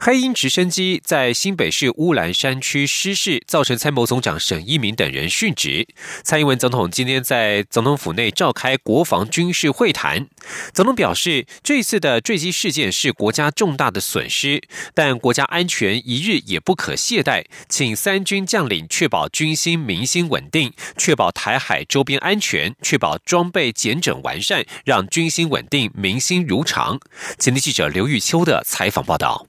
黑鹰直升机在新北市乌兰山区失事，造成参谋总长沈一鸣等人殉职。蔡英文总统今天在总统府内召开国防军事会谈，总统表示，这次的坠机事件是国家重大的损失，但国家安全一日也不可懈怠，请三军将领确保军心民心稳定，确保台海周边安全，确保装备检整完善，让军心稳定，民心如常。前天记者刘玉秋的采访报道。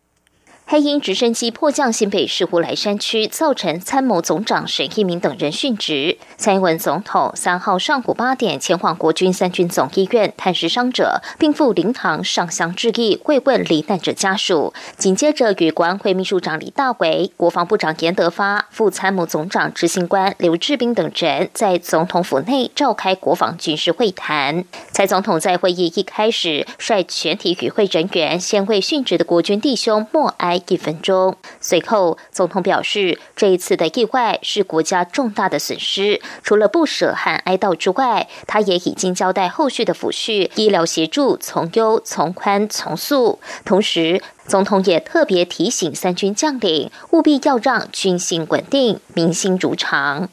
黑鹰直升机迫降新北市乌来山区，造成参谋总长沈一鸣等人殉职。蔡英文总统三号上午八点前往国军三军总医院探视伤者，并赴灵堂上香致意，慰问罹难者家属。紧接着与国安会秘书长李大为、国防部长严德发、副参谋总长执行官刘志斌等人在总统府内召开国防军事会谈。蔡总统在会议一开始，率全体与会人员先为殉职的国军弟兄默哀。一分钟。随后，总统表示，这一次的意外是国家重大的损失，除了不舍和哀悼之外，他也已经交代后续的抚恤、医疗协助从优、从宽、从速。同时，总统也特别提醒三军将领，务必要让军心稳定、民心如常。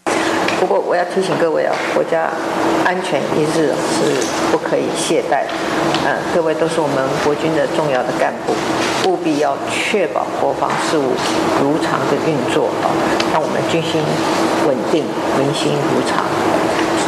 不过，我要提醒各位啊，国家安全一日是不可以懈怠。嗯，各位都是我们国军的重要的干部，务必要确保国防事务如常的运作啊，让我们军心稳定，民心如常。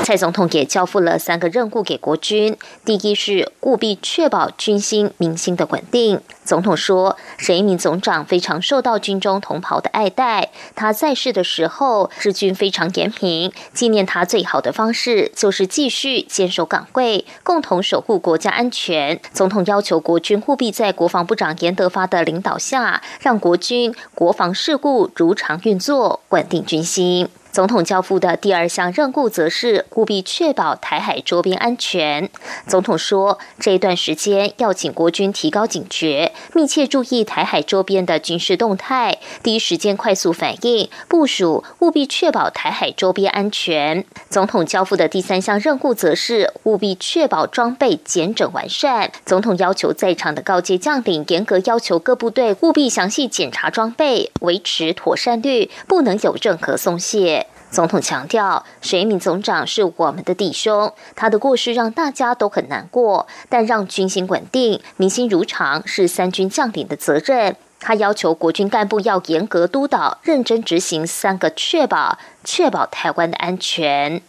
蔡总统也交付了三个任务给国军，第一是务必确保军心民心的稳定。总统说，沈一鸣总长非常受到军中同袍的爱戴，他在世的时候，日军非常严明，纪念他最好的方式就是继续坚守岗位，共同守护国家安全。总统要求国军务必在国防部长严德发的领导下，让国军国防事务如常运作，稳定军心。总统交付的第二项任务，则是务必确保台海周边安全。总统说，这一段时间要请国军提高警觉，密切注意台海周边的军事动态，第一时间快速反应部署，务必确保台海周边安全。总统交付的第三项任务，则是务必确保装备检整完善。总统要求在场的高阶将领严格要求各部队务必详细检查装备，维持妥善率，不能有任何松懈。总统强调，沈一鸣总长是我们的弟兄，他的过世让大家都很难过，但让军心稳定、民心如常是三军将领的责任。他要求国军干部要严格督导、认真执行三个确保，确保台湾的安全。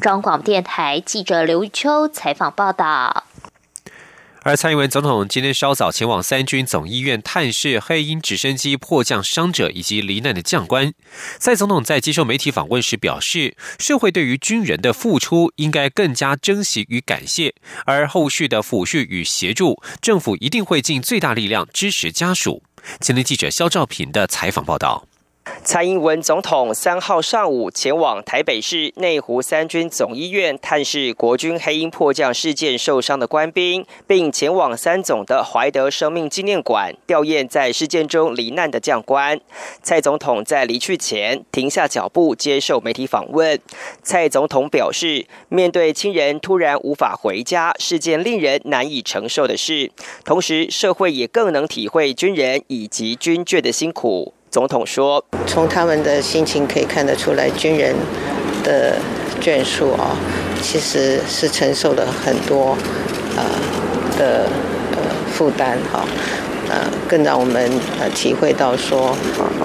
中广电台记者刘玉秋采访报道。而蔡英文总统今天稍早前往三军总医院探视黑鹰直升机迫降伤者以及罹难的将官。蔡总统在接受媒体访问时表示，社会对于军人的付出应该更加珍惜与感谢，而后续的抚恤与协助，政府一定会尽最大力量支持家属。前天记者肖兆平的采访报道。蔡英文总统三号上午前往台北市内湖三军总医院探视国军黑鹰迫降事件受伤的官兵，并前往三总的怀德生命纪念馆吊唁在事件中罹难的将官。蔡总统在离去前停下脚步接受媒体访问。蔡总统表示，面对亲人突然无法回家是件令人难以承受的事，同时社会也更能体会军人以及军眷的辛苦。总统说：“从他们的心情可以看得出来，军人的眷属啊，其实是承受了很多呃的呃负担哈，呃，更让我们呃体会到说，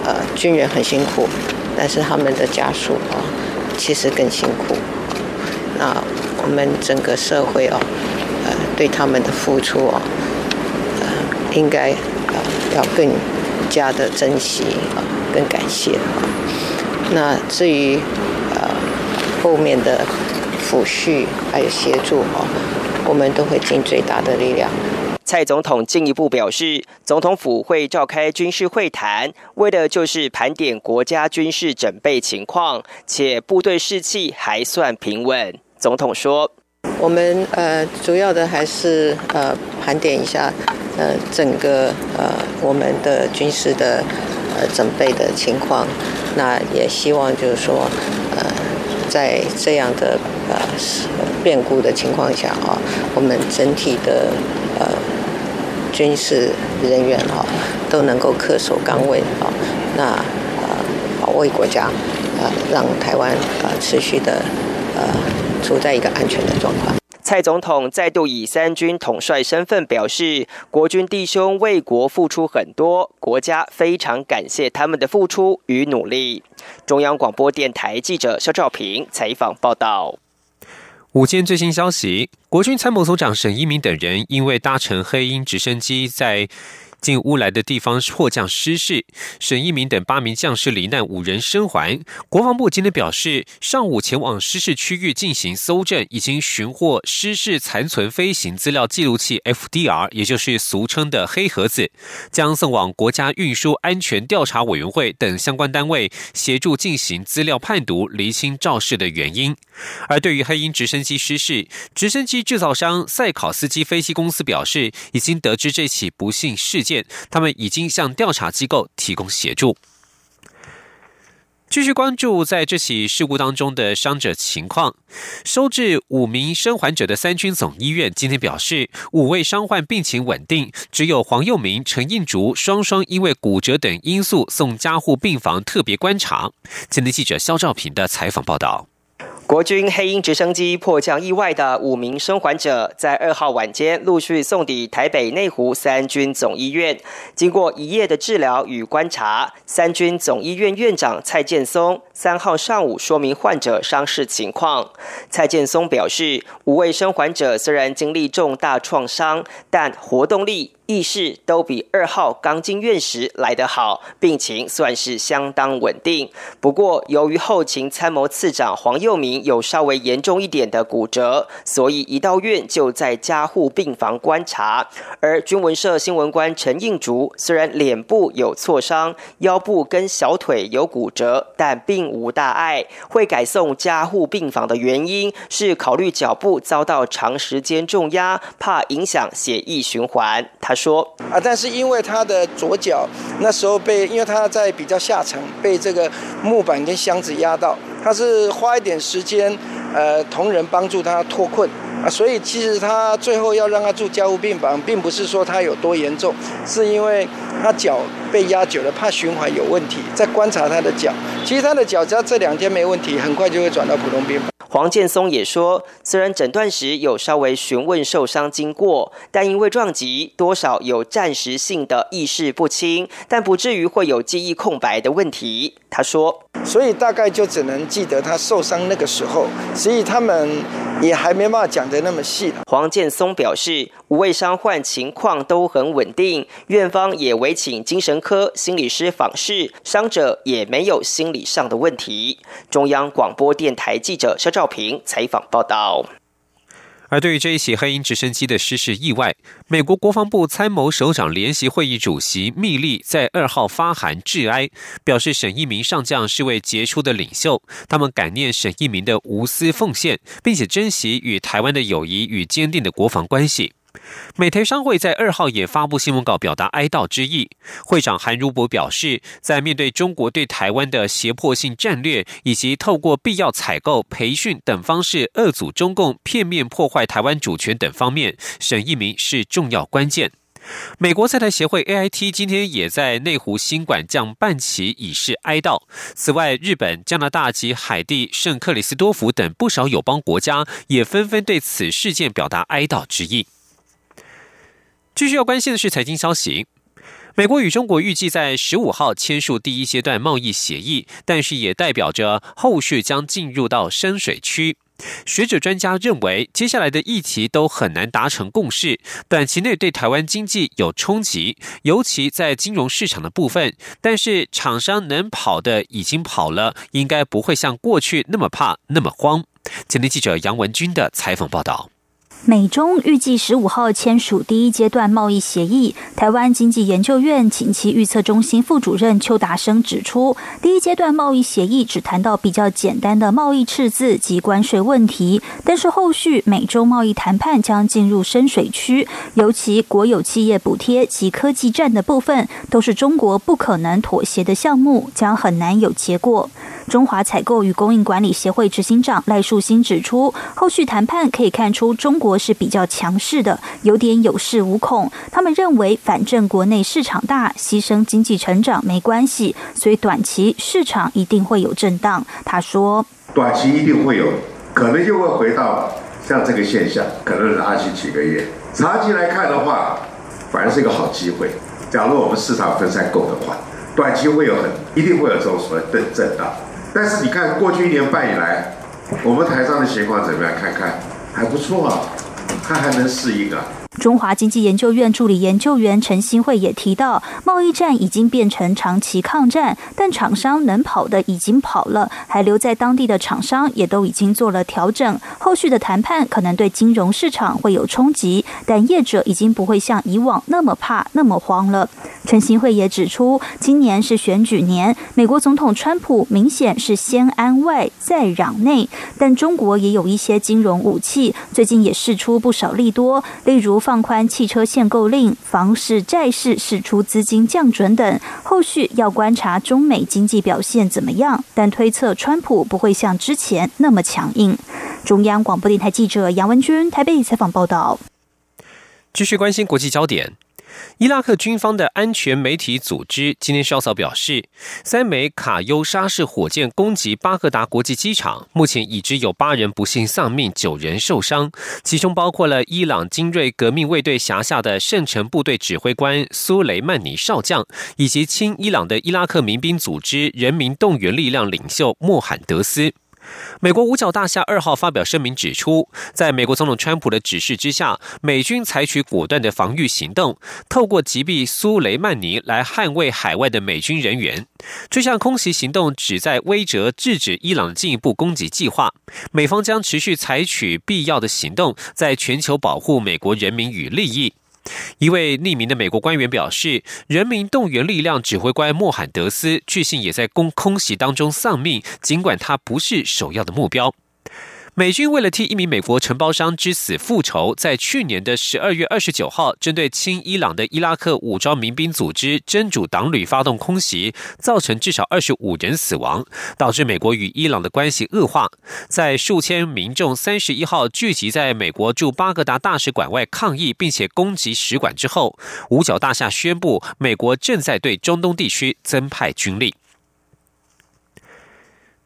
呃，军人很辛苦，但是他们的家属啊，其实更辛苦。那我们整个社会哦，呃，对他们的付出哦，呃，应该呃要更。”家的珍惜啊，跟感谢啊。那至于呃后面的抚恤还有协助啊，我们都会尽最大的力量。蔡总统进一步表示，总统府会召开军事会谈，为的就是盘点国家军事准备情况，且部队士气还算平稳。总统说：“我们呃主要的还是呃盘点一下呃整个呃我们的军事的呃准备的情况，那也希望就是说呃在这样的呃变故的情况下啊，我们整体的呃军事人员啊都能够恪守岗位啊，那呃保卫国家。”呃，让台湾呃持续的呃处在一个安全的状况。蔡总统再度以三军统帅身份表示，国军弟兄为国付出很多，国家非常感谢他们的付出与努力。中央广播电台记者肖兆平采访报道。午间最新消息，国军参谋总长沈一鸣等人因为搭乘黑鹰直升机在。进乌来的地方迫降失事，沈一鸣等八名将士罹难，五人生还。国防部今天表示，上午前往失事区域进行搜证，已经寻获失事残存飞行资料记录器 （FDR），也就是俗称的“黑盒子”，将送往国家运输安全调查委员会等相关单位协助进行资料判读，厘清肇事的原因。而对于黑鹰直升机失事，直升机制造商赛考斯基飞机公司表示，已经得知这起不幸事件，他们已经向调查机构提供协助。继续关注在这起事故当中的伤者情况，收治五名生还者的三军总医院今天表示，五位伤患病情稳定，只有黄佑明、陈应竹双双因为骨折等因素送加护病房特别观察。今天记者肖兆平的采访报道。国军黑鹰直升机迫降意外的五名生还者，在二号晚间陆续送抵台北内湖三军总医院。经过一夜的治疗与观察，三军总医院院长蔡建松三号上午说明患者伤势情况。蔡建松表示，五位生还者虽然经历重大创伤，但活动力。意识都比二号刚进院时来得好，病情算是相当稳定。不过，由于后勤参谋次长黄佑明有稍微严重一点的骨折，所以一到院就在加护病房观察。而军文社新闻官陈应竹虽然脸部有挫伤，腰部跟小腿有骨折，但并无大碍。会改送加护病房的原因是考虑脚部遭到长时间重压，怕影响血液循环。他。说啊，但是因为他的左脚那时候被，因为他在比较下层被这个木板跟箱子压到，他是花一点时间，呃，同仁帮助他脱困啊，所以其实他最后要让他住加护病房，并不是说他有多严重，是因为他脚被压久了，怕循环有问题，再观察他的脚，其实他的脚只要这两天没问题，很快就会转到普通病房。黄建松也说，虽然诊断时有稍微询问受伤经过，但因为撞击，多少有暂时性的意识不清，但不至于会有记忆空白的问题。他说，所以大概就只能记得他受伤那个时候，所以他们也还没办法讲得那么细。黄建松表示，五位伤患情况都很稳定，院方也委请精神科心理师访视，伤者也没有心理上的问题。中央广播电台记者肖兆平采访报道。而对于这一起黑鹰直升机的失事意外，美国国防部参谋首长联席会议主席密利在二号发函致哀，表示沈一鸣上将是位杰出的领袖，他们感念沈一鸣的无私奉献，并且珍惜与台湾的友谊与坚定的国防关系。美台商会在二号也发布新闻稿，表达哀悼之意。会长韩如博表示，在面对中国对台湾的胁迫性战略，以及透过必要采购、培训等方式遏阻中共片面破坏台湾主权等方面，沈一鸣是重要关键。美国在台协会 AIT 今天也在内湖新馆降半旗以示哀悼。此外，日本、加拿大及海地圣克里斯多福等不少友邦国家也纷纷对此事件表达哀悼之意。继续要关心的是财经消息。美国与中国预计在十五号签署第一阶段贸易协议，但是也代表着后续将进入到深水区。学者专家认为，接下来的议题都很难达成共识，短期内对台湾经济有冲击，尤其在金融市场的部分。但是厂商能跑的已经跑了，应该不会像过去那么怕、那么慌。前天记者杨文军的采访报道。美中预计十五号签署第一阶段贸易协议。台湾经济研究院景气预测中心副主任邱达生指出，第一阶段贸易协议只谈到比较简单的贸易赤字及关税问题，但是后续美中贸易谈判将进入深水区，尤其国有企业补贴及科技战的部分，都是中国不可能妥协的项目，将很难有结果。中华采购与供应管理协会执行长赖树新指出，后续谈判可以看出中国是比较强势的，有点有恃无恐。他们认为，反正国内市场大，牺牲经济成长没关系，所以短期市场一定会有震荡。他说，短期一定会有，可能就会回到像这个现象，可能拉起几个月。长期来看的话，反而是一个好机会。假如我们市场分散够的话，短期会有很一定会有这种所谓的震荡。但是你看，过去一年半以来，我们台上的情况怎么样？看看还不错啊，他还能试一个。中华经济研究院助理研究员陈新慧也提到，贸易战已经变成长期抗战，但厂商能跑的已经跑了，还留在当地的厂商也都已经做了调整。后续的谈判可能对金融市场会有冲击，但业者已经不会像以往那么怕、那么慌了。陈新慧也指出，今年是选举年，美国总统川普明显是先安外再攘内，但中国也有一些金融武器，最近也试出不少利多，例如。放宽汽车限购令、房市、债市释出资金降准等，后续要观察中美经济表现怎么样。但推测川普不会像之前那么强硬。中央广播电台记者杨文君台北采访报道。继续关心国际焦点。伊拉克军方的安全媒体组织今天稍早表示，三枚卡优沙式火箭攻击巴格达国际机场，目前已知有八人不幸丧命，九人受伤，其中包括了伊朗精锐革命卫队辖下的圣城部队指挥官苏雷曼尼少将，以及亲伊朗的伊拉克民兵组织人民动员力量领袖莫罕德斯。美国五角大厦二号发表声明指出，在美国总统川普的指示之下，美军采取果断的防御行动，透过击毙苏雷曼尼来捍卫海外的美军人员。这项空袭行动旨在威慑制止伊朗进一步攻击计划。美方将持续采取必要的行动，在全球保护美国人民与利益。一位匿名的美国官员表示，人民动员力量指挥官莫罕德斯据信也在攻空袭当中丧命，尽管他不是首要的目标。美军为了替一名美国承包商之死复仇，在去年的十二月二十九号，针对亲伊朗的伊拉克武装民兵组织真主党旅发动空袭，造成至少二十五人死亡，导致美国与伊朗的关系恶化。在数千民众三十一号聚集在美国驻巴格达大使馆外抗议，并且攻击使馆之后，五角大厦宣布，美国正在对中东地区增派军力。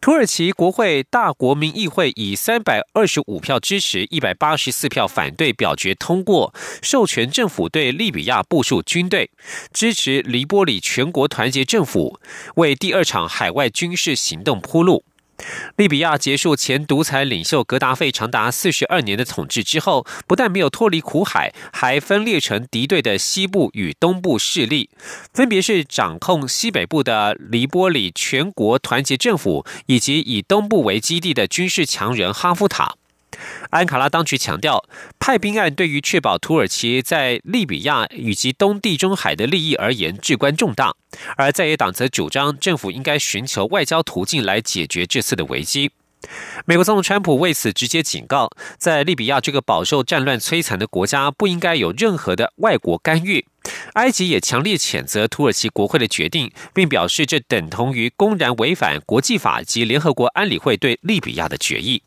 土耳其国会大国民议会以三百二十五票支持、一百八十四票反对表决通过，授权政府对利比亚部署军队，支持黎波里全国团结政府，为第二场海外军事行动铺路。利比亚结束前独裁领袖格达费长达四十二年的统治之后，不但没有脱离苦海，还分裂成敌对的西部与东部势力，分别是掌控西北部的黎波里全国团结政府，以及以东部为基地的军事强人哈夫塔。安卡拉当局强调，派兵案对于确保土耳其在利比亚以及东地中海的利益而言至关重大。而在野党则主张，政府应该寻求外交途径来解决这次的危机。美国总统川普为此直接警告，在利比亚这个饱受战乱摧残的国家，不应该有任何的外国干预。埃及也强烈谴责土耳其国会的决定，并表示这等同于公然违反国际法及联合国安理会对利比亚的决议。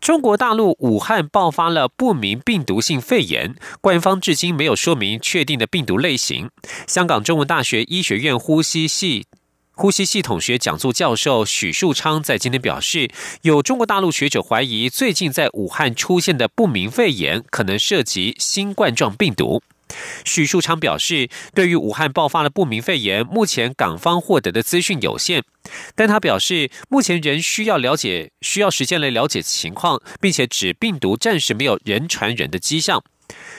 中国大陆武汉爆发了不明病毒性肺炎，官方至今没有说明确定的病毒类型。香港中文大学医学院呼吸系呼吸系统学讲座教授许树昌在今天表示，有中国大陆学者怀疑，最近在武汉出现的不明肺炎可能涉及新冠状病毒。许树昌表示，对于武汉爆发的不明肺炎，目前港方获得的资讯有限，但他表示，目前仍需要了解，需要时间来了解情况，并且指病毒暂时没有人传人的迹象。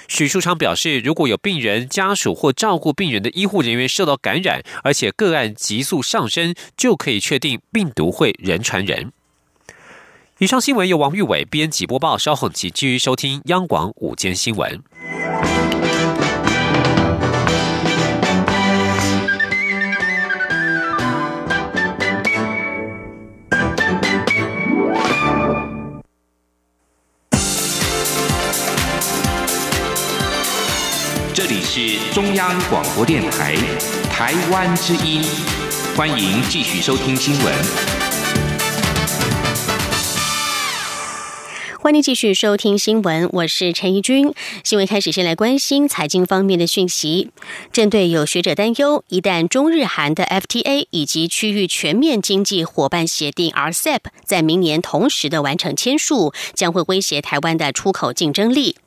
许树昌表示，如果有病人家属或照顾病人的医护人员受到感染，而且个案急速上升，就可以确定病毒会人传人。以上新闻由王玉伟编辑播报，稍后请继续收听央广午间新闻。是中央广播电台台湾之音，欢迎继续收听新闻。欢迎继续收听新闻，我是陈怡君。新闻开始，先来关心财经方面的讯息。针对有学者担忧，一旦中日韩的 FTA 以及区域全面经济伙伴协定 RCEP 在明年同时的完成签署，将会威胁台湾的出口竞争力。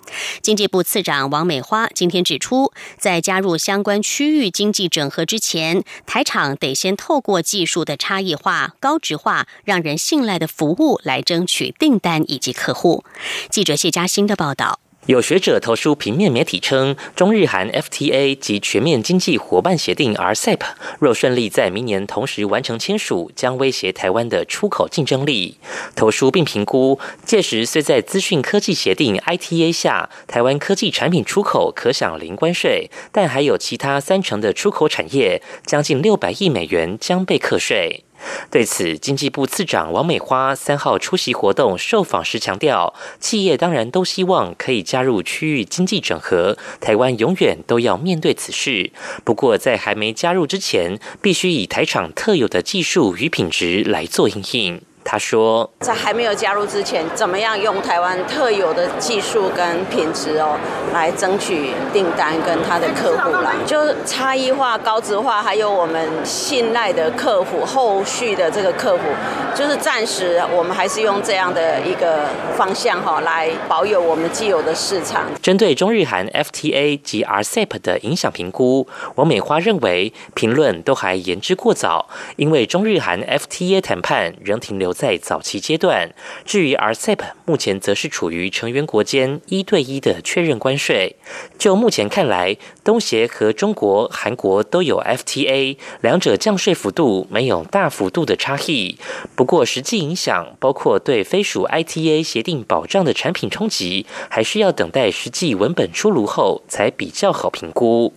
经济部次长王美花今天指出，在加入相关区域经济整合之前，台场得先透过技术的差异化、高值化、让人信赖的服务来争取订单以及客户。记者谢佳欣的报道。有学者投书平面媒体称，中日韩 FTA 及全面经济伙伴协定 RCEP 若顺利在明年同时完成签署，将威胁台湾的出口竞争力。投书并评估，届时虽在资讯科技协定 ITA 下，台湾科技产品出口可享零关税，但还有其他三成的出口产业，将近六百亿美元将被课税。对此，经济部次长王美花三号出席活动受访时强调，企业当然都希望可以加入区域经济整合，台湾永远都要面对此事。不过，在还没加入之前，必须以台厂特有的技术与品质来做应应。他说，在还没有加入之前，怎么样用台湾特有的技术跟品质哦，来争取订单跟他的客户啦？就差异化、高质化，还有我们信赖的客户，后续的这个客户，就是暂时我们还是用这样的一个方向哈，来保有我们既有的市场。针对中日韩 FTA 及 RCEP 的影响评估，王美花认为评论都还言之过早，因为中日韩 FTA 谈判仍停留。在早期阶段，至于 RCEP，目前则是处于成员国间一对一的确认关税。就目前看来，东协和中国、韩国都有 FTA，两者降税幅度没有大幅度的差异。不过，实际影响包括对非属 ITA 协定保障的产品冲击，还需要等待实际文本出炉后才比较好评估。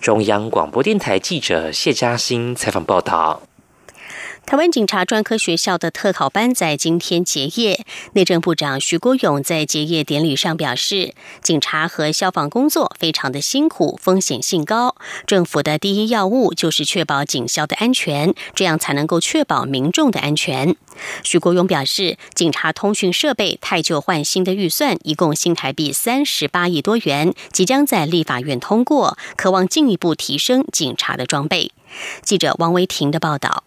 中央广播电台记者谢嘉欣采访报道。台湾警察专科学校的特考班在今天结业，内政部长徐国勇在结业典礼上表示，警察和消防工作非常的辛苦，风险性高，政府的第一要务就是确保警校的安全，这样才能够确保民众的安全。徐国勇表示，警察通讯设备太旧换新的预算一共新台币三十八亿多元，即将在立法院通过，渴望进一步提升警察的装备。记者王维婷的报道。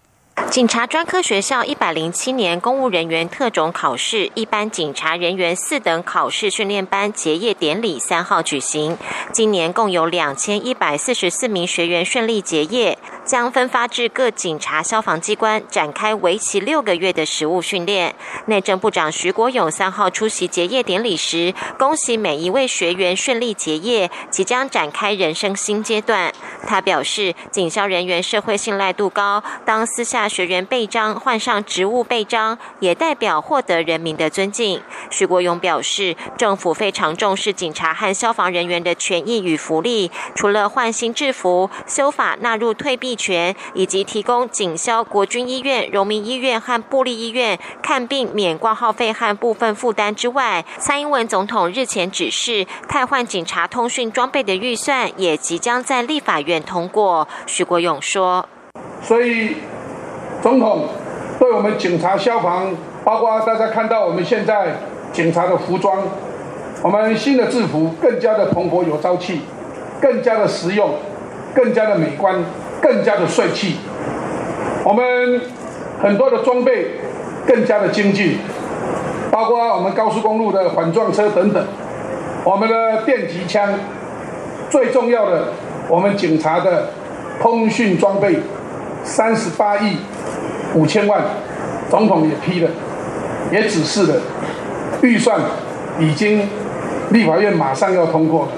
警察专科学校一百零七年公务人员特种考试一般警察人员四等考试训练班结业典礼三号举行。今年共有两千一百四十四名学员顺利结业，将分发至各警察消防机关展开为期六个月的实务训练。内政部长徐国勇三号出席结业典礼时，恭喜每一位学员顺利结业，即将展开人生新阶段。他表示，警校人员社会信赖度高，当私下学员背章换上职务背章，也代表获得人民的尊敬。徐国勇表示，政府非常重视警察和消防人员的权益与福利，除了换新制服、修法纳入退避 权，以及提供警消、国军医院、荣民医院和布利医院看病免挂号费和部分负担之外，蔡英文总统日前指示，汰换警察通讯装备的预算也即将在立法院通过。徐国勇说：“所以。”总统对我们警察、消防，包括大家看到我们现在警察的服装，我们新的制服更加的蓬勃有朝气，更加的实用，更加的美观，更加的帅气。我们很多的装备更加的精进，包括我们高速公路的反撞车等等，我们的电击枪，最重要的，我们警察的通讯装备，三十八亿。五千万，总统也批了，也指示了，预算已经立法院马上要通过了。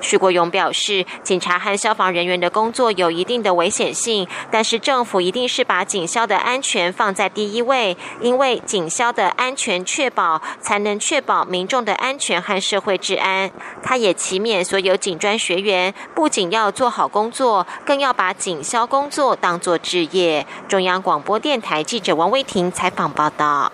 徐国勇表示，警察和消防人员的工作有一定的危险性，但是政府一定是把警消的安全放在第一位，因为警消的安全确保，才能确保民众的安全和社会治安。他也祈勉所有警专学员，不仅要做好工作，更要把警消工作当作职业。中央广播电台记者王威婷采访报道。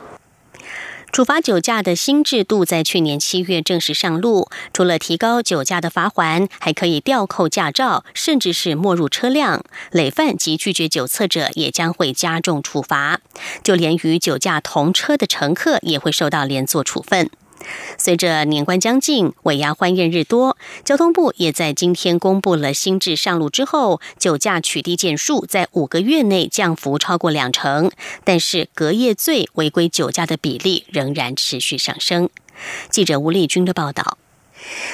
处罚酒驾的新制度在去年七月正式上路，除了提高酒驾的罚锾，还可以吊扣驾照，甚至是没入车辆。累犯及拒绝酒测者也将会加重处罚，就连与酒驾同车的乘客也会受到连坐处分。随着年关将近，尾牙欢宴日多，交通部也在今天公布了新制上路之后，酒驾取缔件数在五个月内降幅超过两成，但是隔夜醉违规酒驾的比例仍然持续上升。记者吴丽君的报道。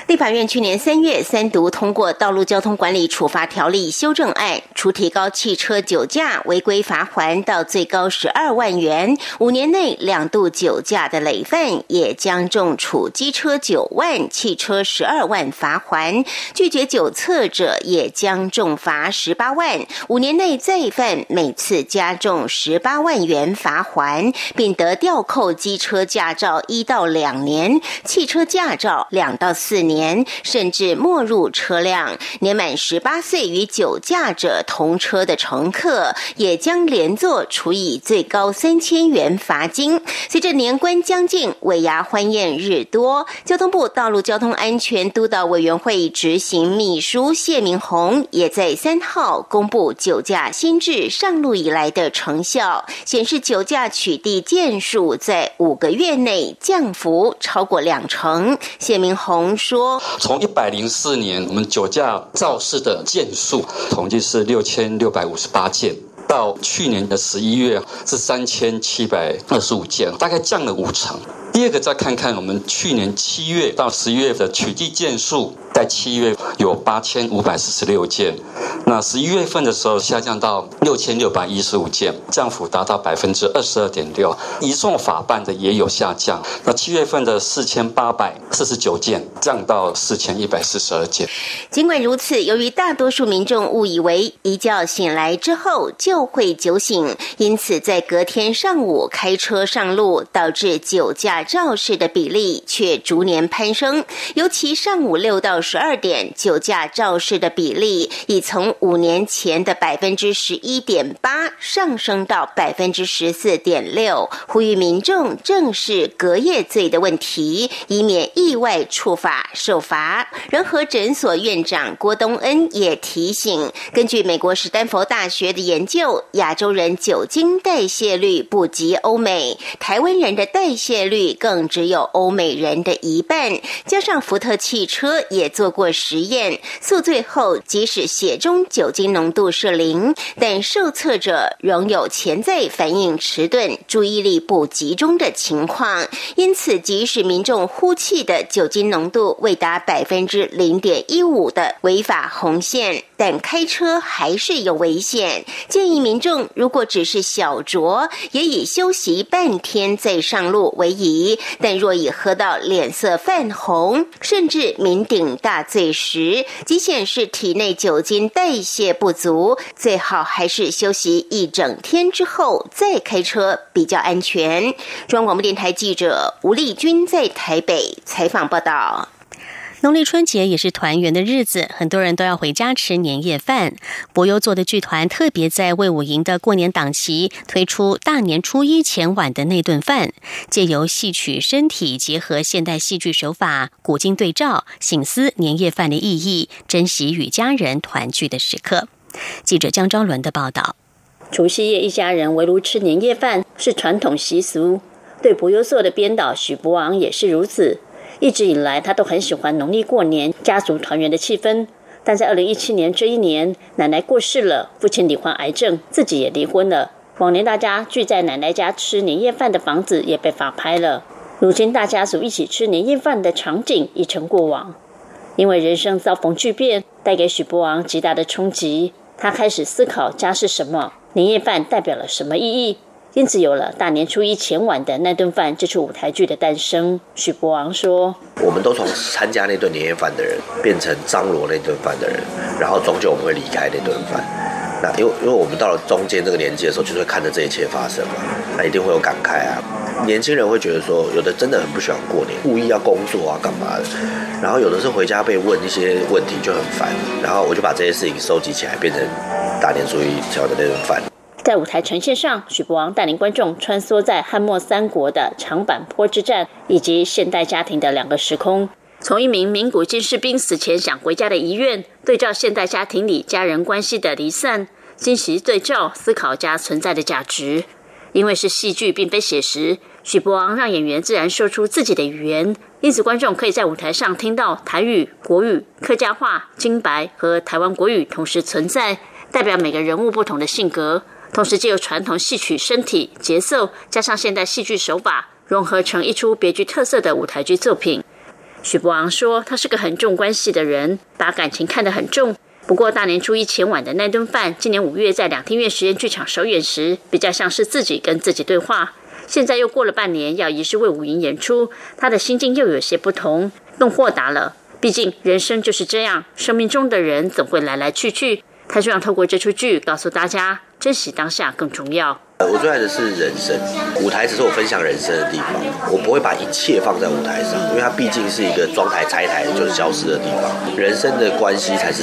立法院去年三月三读通过《道路交通管理处罚条例》修正案，除提高汽车酒驾违规罚还到最高十二万元，五年内两度酒驾的累犯也将重处机车九万、汽车十二万罚还；拒绝酒测者也将重罚十八万，五年内再犯每次加重十八万元罚还，并得吊扣机车驾照一到两年，汽车驾照两到。四年，甚至没入车辆。年满十八岁与酒驾者同车的乘客，也将连坐处以最高三千元罚金。随着年关将近，尾牙欢宴日多，交通部道路交通安全督导委员会执行秘书谢明宏也在三号公布酒驾新制上路以来的成效，显示酒驾取缔件数在五个月内降幅超过两成。谢明宏。说，从一百零四年我们酒驾肇事的件数统计是六千六百五十八件，到去年的十一月是三千七百二十五件，大概降了五成。第二个再看看我们去年七月到十一月的取缔件数。在七月有八千五百四十六件，那十一月份的时候下降到六千六百一十五件，降幅达到百分之二十二点六。移送法办的也有下降，那七月份的四千八百四十九件降到四千一百四十二件。尽管如此，由于大多数民众误以为一觉醒来之后就会酒醒，因此在隔天上午开车上路，导致酒驾肇事的比例却逐年攀升，尤其上午六到。十二点酒驾肇事的比例已从五年前的百分之十一点八上升到百分之十四点六，呼吁民众正视隔夜醉的问题，以免意外触法受罚。仁和诊所院长郭东恩也提醒，根据美国史丹佛大学的研究，亚洲人酒精代谢率不及欧美，台湾人的代谢率更只有欧美人的一半，加上福特汽车也。做过实验，宿醉后即使血中酒精浓度是零，但受测者仍有潜在反应迟钝、注意力不集中的情况。因此，即使民众呼气的酒精浓度未达百分之零点一五的违法红线，但开车还是有危险。建议民众如果只是小酌，也以休息半天再上路为宜。但若已喝到脸色泛红，甚至酩酊。大醉时，即显示体内酒精代谢不足，最好还是休息一整天之后再开车比较安全。中央广播电台记者吴丽君在台北采访报道。农历春节也是团圆的日子，很多人都要回家吃年夜饭。博优做的剧团特别在魏武营的过年档期推出大年初一前晚的那顿饭，借由戏曲身体结合现代戏剧手法，古今对照，醒思年夜饭的意义，珍惜与家人团聚的时刻。记者江昭伦的报道：除夕夜一家人围炉吃年夜饭是传统习俗，对博优做的编导许博昂也是如此。一直以来，他都很喜欢农历过年家族团圆的气氛。但在二零一七年这一年，奶奶过世了，父亲罹患癌症，自己也离婚了。往年大家聚在奶奶家吃年夜饭的房子也被法拍了。如今大家族一起吃年夜饭的场景已成过往。因为人生遭逢巨变，带给许博王极大的冲击，他开始思考家是什么，年夜饭代表了什么意义。因此有了大年初一前晚的那顿饭这出舞台剧的诞生。许博昂说：“我们都从参加那顿年夜饭的人，变成张罗那顿饭的人，然后终究我们会离开那顿饭。那因为因为我们到了中间这个年纪的时候，就是会看着这一切发生嘛，那一定会有感慨啊。年轻人会觉得说，有的真的很不喜欢过年，故意要工作啊，干嘛的？然后有的是回家被问一些问题就很烦，然后我就把这些事情收集起来，变成大年初一吃的那顿饭。”在舞台呈现上，许博王带领观众穿梭在汉末三国的长坂坡之战以及现代家庭的两个时空。从一名名古军士兵死前想回家的遗愿，对照现代家庭里家人关系的离散，惊喜对照思考家存在的价值。因为是戏剧，并非写实，许博王让演员自然说出自己的语言，因此观众可以在舞台上听到台语、国语、客家话、京白和台湾国语同时存在，代表每个人物不同的性格。同时，借由传统戏曲身体节奏，加上现代戏剧手法，融合成一出别具特色的舞台剧作品。许博昂说：“他是个很重关系的人，把感情看得很重。不过，大年初一前晚的那顿饭，今年五月在两厅院实验剧场首演时，比较像是自己跟自己对话。现在又过了半年，要移师为五营演出，他的心境又有些不同，更豁达了。毕竟人生就是这样，生命中的人总会来来去去。他希望透过这出剧告诉大家。”珍惜当下更重要。我最爱的是人生，舞台只是我分享人生的地方，我不会把一切放在舞台上，因为它毕竟是一个装台拆台就是消失的地方。人生的关系才是，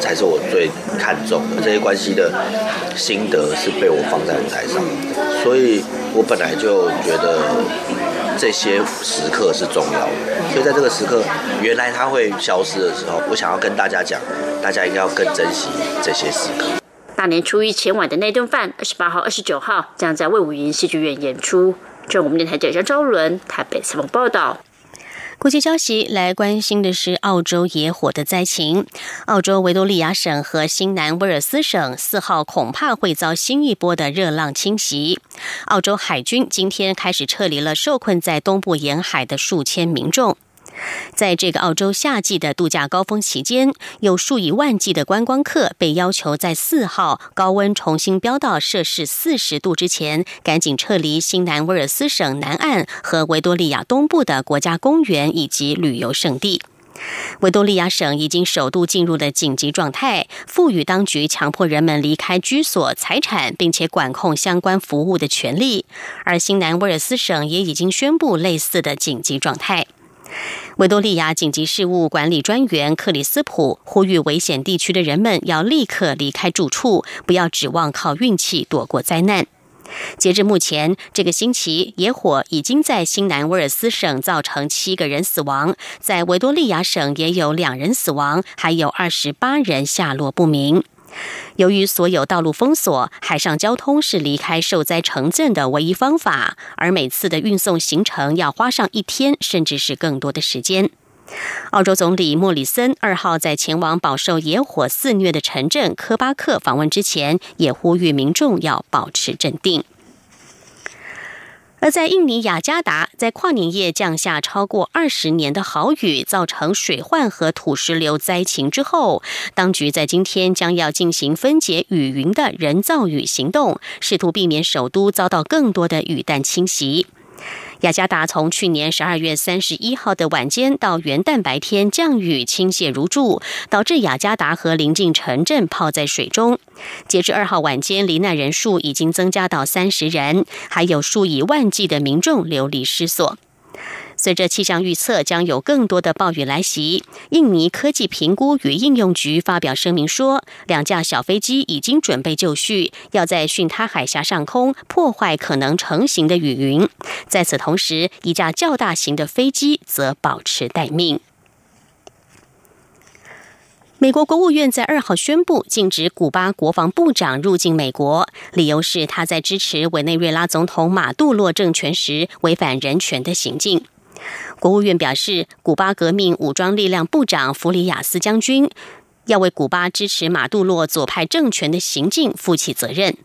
才是我最看重的。这些关系的心得是被我放在舞台上，所以我本来就觉得这些时刻是重要的。所以在这个时刻，原来它会消失的时候，我想要跟大家讲，大家应该要更珍惜这些时刻。大年初一前晚的那顿饭，二十八号、二十九号将在魏武营戏剧院演出。这我们电台记者张伦台北采访报道。国际消息来关心的是澳洲野火的灾情。澳洲维多利亚省和新南威尔斯省四号恐怕会遭新一波的热浪侵袭。澳洲海军今天开始撤离了受困在东部沿海的数千民众。在这个澳洲夏季的度假高峰期间，有数以万计的观光客被要求在四号高温重新飙到摄氏四十度之前，赶紧撤离新南威尔斯省南岸和维多利亚东部的国家公园以及旅游胜地。维多利亚省已经首度进入了紧急状态，赋予当局强迫人们离开居所、财产，并且管控相关服务的权利。而新南威尔斯省也已经宣布类似的紧急状态。维多利亚紧急事务管理专员克里斯普呼吁危险地区的人们要立刻离开住处，不要指望靠运气躲过灾难。截至目前，这个星期野火已经在新南威尔斯省造成七个人死亡，在维多利亚省也有两人死亡，还有二十八人下落不明。由于所有道路封锁，海上交通是离开受灾城镇的唯一方法，而每次的运送行程要花上一天，甚至是更多的时间。澳洲总理莫里森二号在前往饱受野火肆虐的城镇科巴克访问之前，也呼吁民众要保持镇定。而在印尼雅加达，在跨年夜降下超过二十年的豪雨，造成水患和土石流灾情之后，当局在今天将要进行分解雨云的人造雨行动，试图避免首都遭到更多的雨弹侵袭。雅加达从去年十二月三十一号的晚间到元旦白天降雨倾泻如注，导致雅加达和临近城镇泡在水中。截至二号晚间，罹难人数已经增加到三十人，还有数以万计的民众流离失所。随着气象预测将有更多的暴雨来袭，印尼科技评估与应用局发表声明说，两架小飞机已经准备就绪，要在巽他海峡上空破坏可能成型的雨云。在此同时，一架较大型的飞机则保持待命。美国国务院在二号宣布禁止古巴国防部长入境美国，理由是他在支持委内瑞拉总统马杜洛政权时违反人权的行径。国务院表示，古巴革命武装力量部长弗里亚斯将军要为古巴支持马杜洛左派政权的行径负起责任。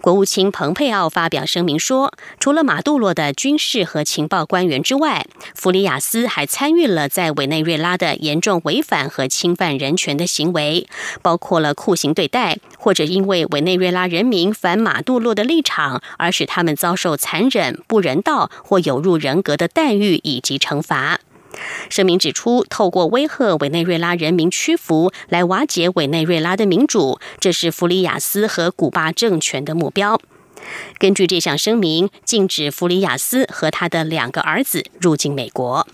国务卿蓬佩奥发表声明说，除了马杜罗的军事和情报官员之外，弗里亚斯还参与了在委内瑞拉的严重违反和侵犯人权的行为，包括了酷刑对待，或者因为委内瑞拉人民反马杜罗的立场而使他们遭受残忍、不人道或有辱人格的待遇以及惩罚。声明指出，透过威吓委内瑞拉人民屈服，来瓦解委内瑞拉的民主，这是弗里亚斯和古巴政权的目标。根据这项声明，禁止弗里亚斯和他的两个儿子入境美国。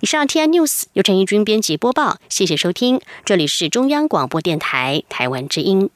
以上 T N News 由陈义军编辑播报，谢谢收听，这里是中央广播电台台湾之音。